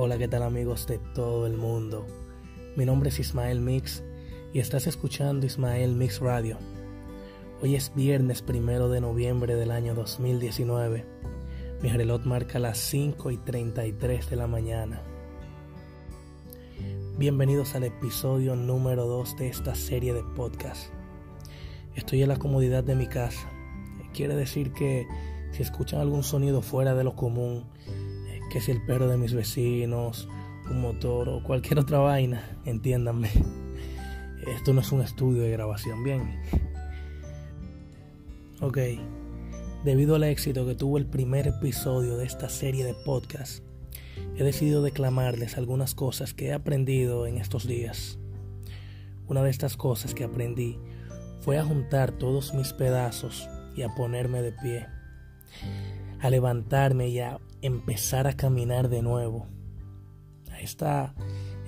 Hola, ¿qué tal amigos de todo el mundo? Mi nombre es Ismael Mix y estás escuchando Ismael Mix Radio. Hoy es viernes primero de noviembre del año 2019. Mi reloj marca las 5 y 33 de la mañana. Bienvenidos al episodio número 2 de esta serie de podcast. Estoy en la comodidad de mi casa. Quiere decir que si escuchan algún sonido fuera de lo común, que si el perro de mis vecinos, un motor o cualquier otra vaina, entiéndanme. Esto no es un estudio de grabación, bien. Ok, debido al éxito que tuvo el primer episodio de esta serie de podcast, he decidido declamarles algunas cosas que he aprendido en estos días. Una de estas cosas que aprendí fue a juntar todos mis pedazos y a ponerme de pie, a levantarme y a empezar a caminar de nuevo. Esta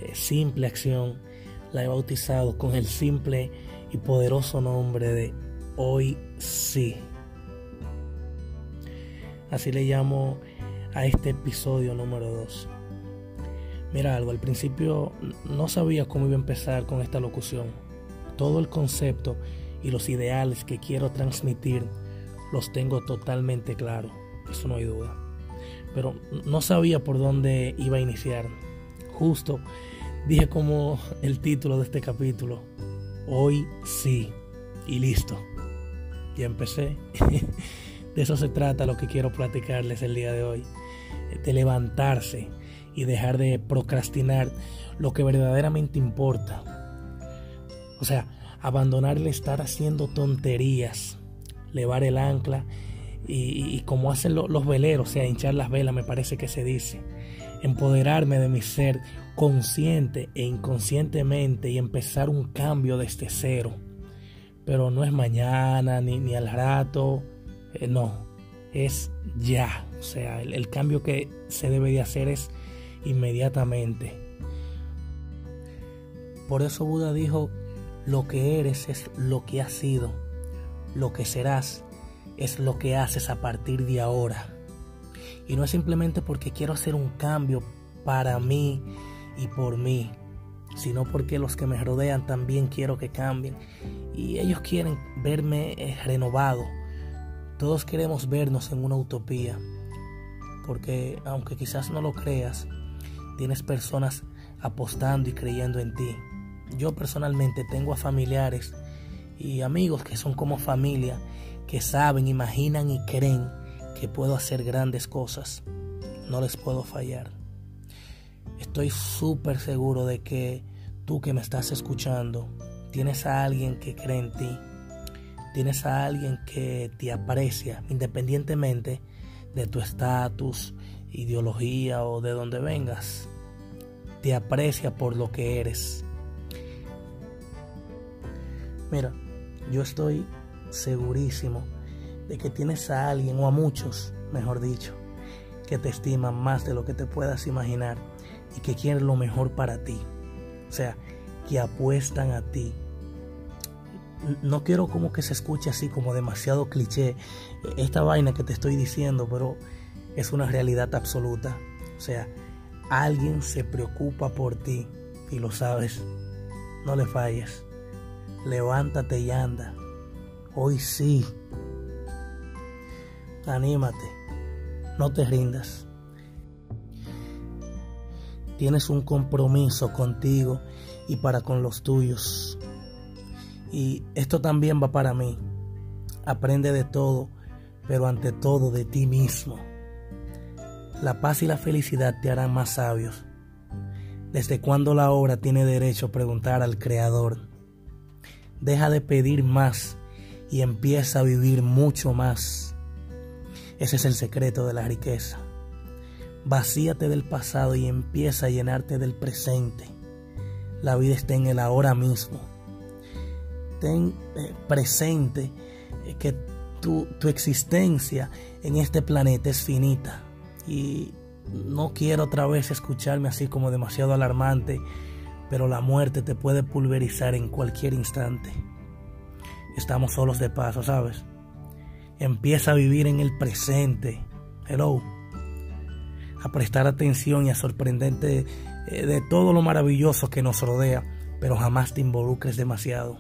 eh, simple acción la he bautizado con el simple y poderoso nombre de Hoy sí. Así le llamo a este episodio número 2. Mira algo, al principio no sabía cómo iba a empezar con esta locución. Todo el concepto y los ideales que quiero transmitir los tengo totalmente claro, eso no hay duda pero no sabía por dónde iba a iniciar. Justo dije como el título de este capítulo, hoy sí, y listo. Y empecé. de eso se trata lo que quiero platicarles el día de hoy, de levantarse y dejar de procrastinar lo que verdaderamente importa. O sea, abandonar el estar haciendo tonterías, levar el ancla y, como hacen los veleros, o sea, hinchar las velas, me parece que se dice. Empoderarme de mi ser consciente e inconscientemente y empezar un cambio desde cero. Pero no es mañana ni, ni al rato, eh, no, es ya. O sea, el, el cambio que se debe de hacer es inmediatamente. Por eso Buda dijo, lo que eres es lo que has sido, lo que serás es lo que haces a partir de ahora. Y no es simplemente porque quiero hacer un cambio para mí y por mí, sino porque los que me rodean también quiero que cambien. Y ellos quieren verme eh, renovado. Todos queremos vernos en una utopía. Porque aunque quizás no lo creas, tienes personas apostando y creyendo en ti. Yo personalmente tengo a familiares y amigos que son como familia que saben, imaginan y creen que puedo hacer grandes cosas. No les puedo fallar. Estoy súper seguro de que tú que me estás escuchando, tienes a alguien que cree en ti. Tienes a alguien que te aprecia independientemente de tu estatus, ideología o de donde vengas. Te aprecia por lo que eres. Mira, yo estoy segurísimo de que tienes a alguien o a muchos, mejor dicho, que te estiman más de lo que te puedas imaginar y que quieren lo mejor para ti. O sea, que apuestan a ti. No quiero como que se escuche así como demasiado cliché esta vaina que te estoy diciendo, pero es una realidad absoluta. O sea, alguien se preocupa por ti y lo sabes. No le falles. Levántate y anda. Hoy sí. Anímate. No te rindas. Tienes un compromiso contigo y para con los tuyos. Y esto también va para mí. Aprende de todo, pero ante todo de ti mismo. La paz y la felicidad te harán más sabios. ¿Desde cuándo la obra tiene derecho a preguntar al Creador? Deja de pedir más y empieza a vivir mucho más. Ese es el secreto de la riqueza. Vacíate del pasado y empieza a llenarte del presente. La vida está en el ahora mismo. Ten eh, presente que tu, tu existencia en este planeta es finita. Y no quiero otra vez escucharme así como demasiado alarmante, pero la muerte te puede pulverizar en cualquier instante estamos solos de paso, ¿sabes? Empieza a vivir en el presente. Hello. a prestar atención y a sorprenderte eh, de todo lo maravilloso que nos rodea, pero jamás te involucres demasiado.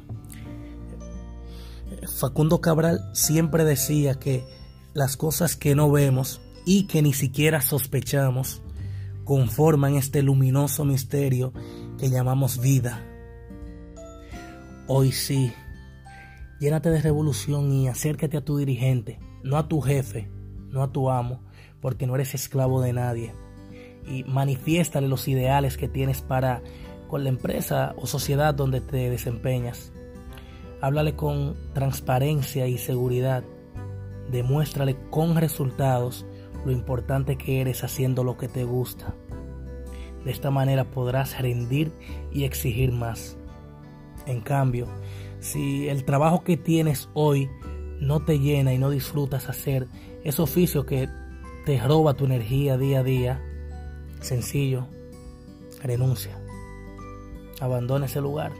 Facundo Cabral siempre decía que las cosas que no vemos y que ni siquiera sospechamos conforman este luminoso misterio que llamamos vida. Hoy sí, llénate de revolución y acércate a tu dirigente, no a tu jefe, no a tu amo, porque no eres esclavo de nadie. Y manifiéstale los ideales que tienes para con la empresa o sociedad donde te desempeñas. Háblale con transparencia y seguridad. Demuéstrale con resultados lo importante que eres haciendo lo que te gusta. De esta manera podrás rendir y exigir más. En cambio, si el trabajo que tienes hoy no te llena y no disfrutas hacer ese oficio que te roba tu energía día a día, sencillo, renuncia. Abandona ese lugar.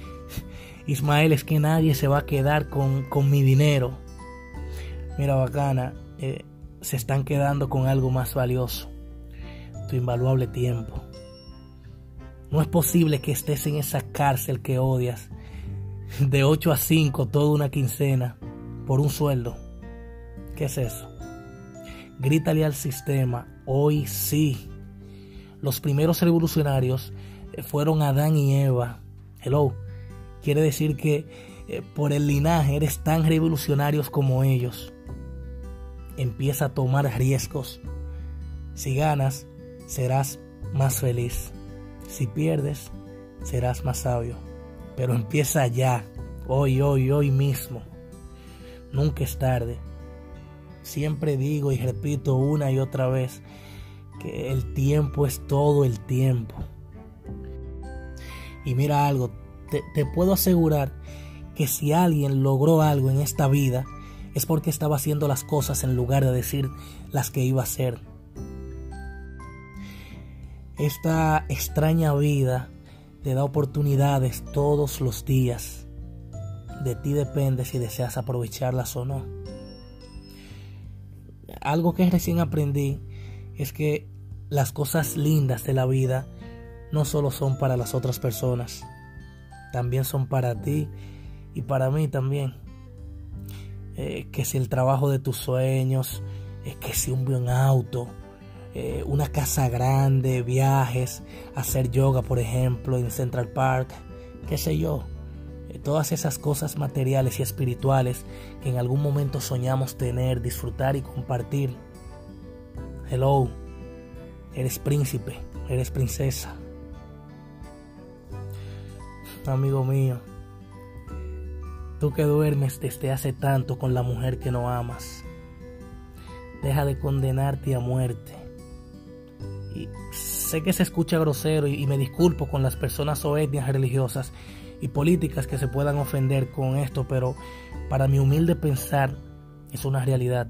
Ismael, es que nadie se va a quedar con, mi dinero. Mira, bacana, eh, se están quedando con algo más valioso, tu invaluable tiempo. No es posible que estés en esa cárcel que odias, de 8 a 5 toda una quincena, por un sueldo. ¿Qué es eso? Grítale al sistema, hoy sí. Los primeros revolucionarios eh, fueron Adán y Eva. Hello. Quiere decir que eh, por el linaje eres tan revolucionarios como ellos. Empieza a tomar riesgos. Si ganas, serás más feliz. Si pierdes, serás más sabio. Pero empieza ya, hoy, hoy, hoy mismo. Nunca es tarde. Siempre digo y repito una y otra vez que el tiempo es todo el tiempo. Y mira algo, te, te, puedo asegurar que si alguien logró algo en esta vida es porque estaba haciendo las cosas en lugar de decir las que iba a hacer. Esta extraña vida te da oportunidades todos los días. De ti depende si deseas aprovecharlas o no. Algo que recién aprendí es que las cosas lindas de la vida no solo son para las otras personas, también son para ti y para mí también. Eh, que si el trabajo de tus sueños, es que si un buen auto, eh, una casa grande, viajes, hacer yoga, por ejemplo, en Central Park, qué sé yo. Eh, todas esas cosas materiales y espirituales que en algún momento soñamos tener, disfrutar y compartir. Hello, eres príncipe, eres princesa. Amigo mío, tú que duermes desde hace tanto con la mujer que no amas, deja de condenarte a muerte. Y sé que se escucha grosero y, me disculpo con las personas o etnias religiosas y políticas que se puedan ofender con esto, pero para mi humilde pensar es una realidad.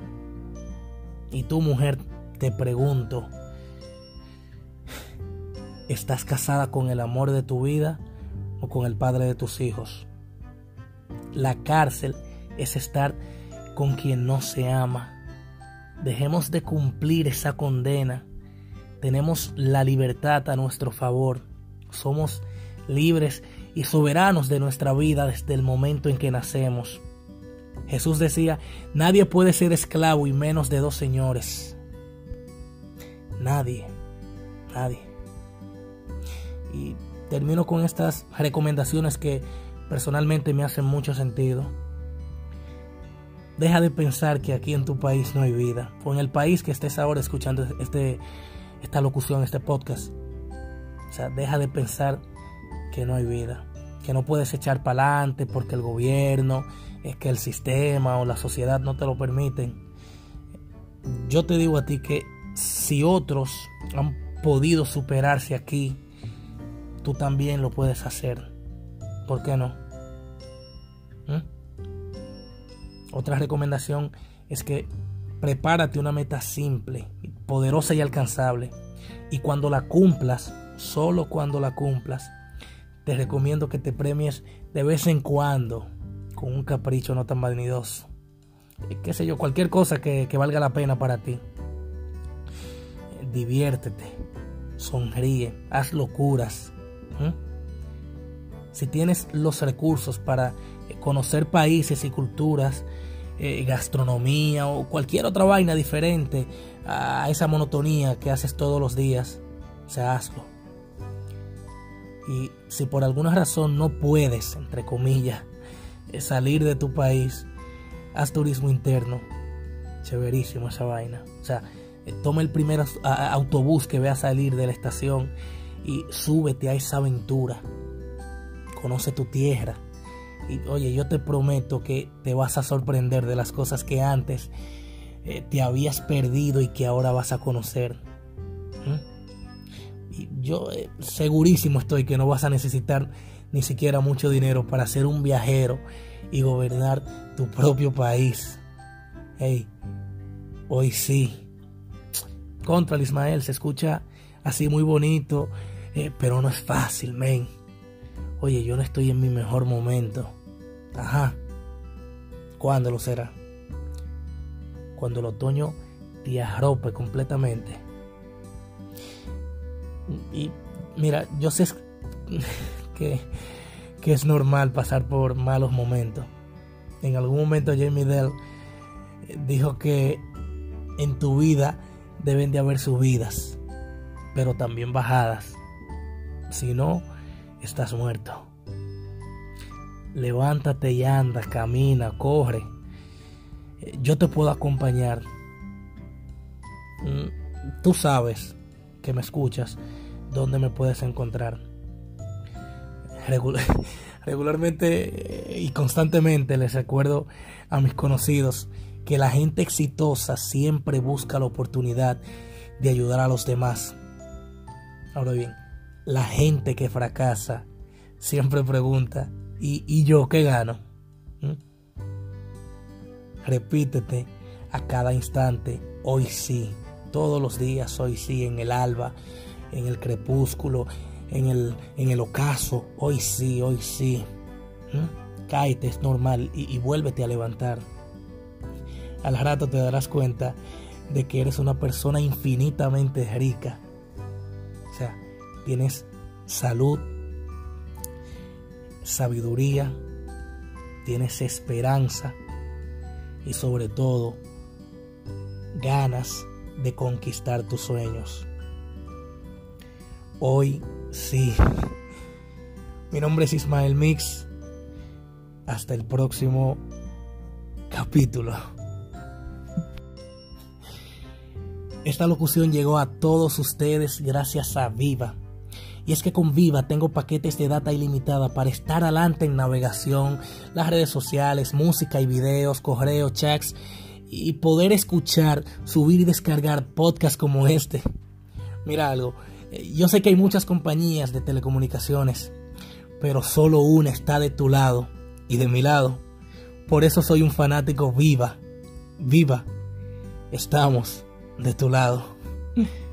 Y tú mujer, te pregunto, ¿estás casada con el amor de tu vida o con el padre de tus hijos? La cárcel es estar con quien no se ama. Dejemos de cumplir esa condena. Tenemos la libertad a nuestro favor. Somos libres y soberanos de nuestra vida desde el momento en que nacemos. Jesús decía, nadie puede ser esclavo y menos de dos señores. Nadie, nadie. Y termino con estas recomendaciones que personalmente me hacen mucho sentido. Deja de pensar que aquí en tu país no hay vida, o en el país que estés ahora escuchando este, esta locución, este podcast. O sea, deja de pensar que no hay vida, que no puedes echar para adelante porque el gobierno, es que el sistema o la sociedad no te lo permiten. Yo te digo a ti que si otros han podido superarse aquí, tú también lo puedes hacer. ¿Por qué no? ¿Mm? Otra recomendación es que prepárate una meta simple, poderosa y alcanzable. Y cuando la cumplas, solo cuando la cumplas, te recomiendo que te premies de vez en cuando con un capricho no tan vanidoso. Qué sé yo, cualquier cosa que, que valga la pena para ti. diviértete, sonríe, haz locuras. Si tienes los recursos para conocer países y culturas, eh, gastronomía o cualquier otra vaina diferente a esa monotonía que haces todos los días, o sea, hazlo. Y si por alguna razón no puedes, entre comillas, eh, salir de tu país, haz turismo interno. Chéverísimo esa vaina. O sea, eh, toma el primer autobús que vea salir de la estación y súbete a esa aventura. Conoce tu tierra y oye, yo te prometo que te vas a sorprender de las cosas que antes eh, te habías perdido y que ahora vas a conocer. ¿Mm? Y yo eh, segurísimo estoy que no vas a necesitar ni siquiera mucho dinero para ser un viajero y gobernar tu propio país. Hey, hoy sí. Contra el Ismael se escucha así muy bonito, eh, pero no es fácil, men. Oye, yo no estoy en mi mejor momento. Ajá. ¿Cuándo lo será? Cuando el otoño te arrope completamente. Y mira, yo sé que, que es normal pasar por malos momentos. En algún momento Jamie Dell dijo que en tu vida deben de haber subidas, pero también bajadas. Si no, estás muerto levántate y anda, camina, corre. Yo te puedo acompañar. Mm, tú sabes que me escuchas, dónde me puedes encontrar. regularmente eh, y constantemente les recuerdo a mis conocidos que la gente exitosa siempre busca la oportunidad de ayudar a los demás. Ahora bien, la gente que fracasa siempre pregunta, ¿Y, yo qué gano? ¿Mm? Repítete a cada instante, hoy sí, todos los días, hoy sí, en el alba, en el crepúsculo, en el, en el ocaso, hoy sí, hoy sí. ¿Mm? Es normal, y, y vuélvete a levantar. Al rato te darás cuenta de que eres una persona infinitamente rica. Tienes salud, sabiduría, tienes esperanza y sobre todo ganas de conquistar tus sueños. Hoy sí. Mi nombre es Ismael Mix. Hasta el próximo capítulo. Esta locución llegó a todos ustedes gracias a Viva y es que con Viva tengo paquetes de data ilimitada para estar adelante en navegación, las redes sociales, música y videos, correos, chats y poder escuchar, subir y descargar podcasts como este. Mira algo, eh, yo sé que hay muchas compañías de telecomunicaciones, pero solo una está de tu lado y de mi lado. Por eso soy un fanático viva. Viva. Estamos de tu lado.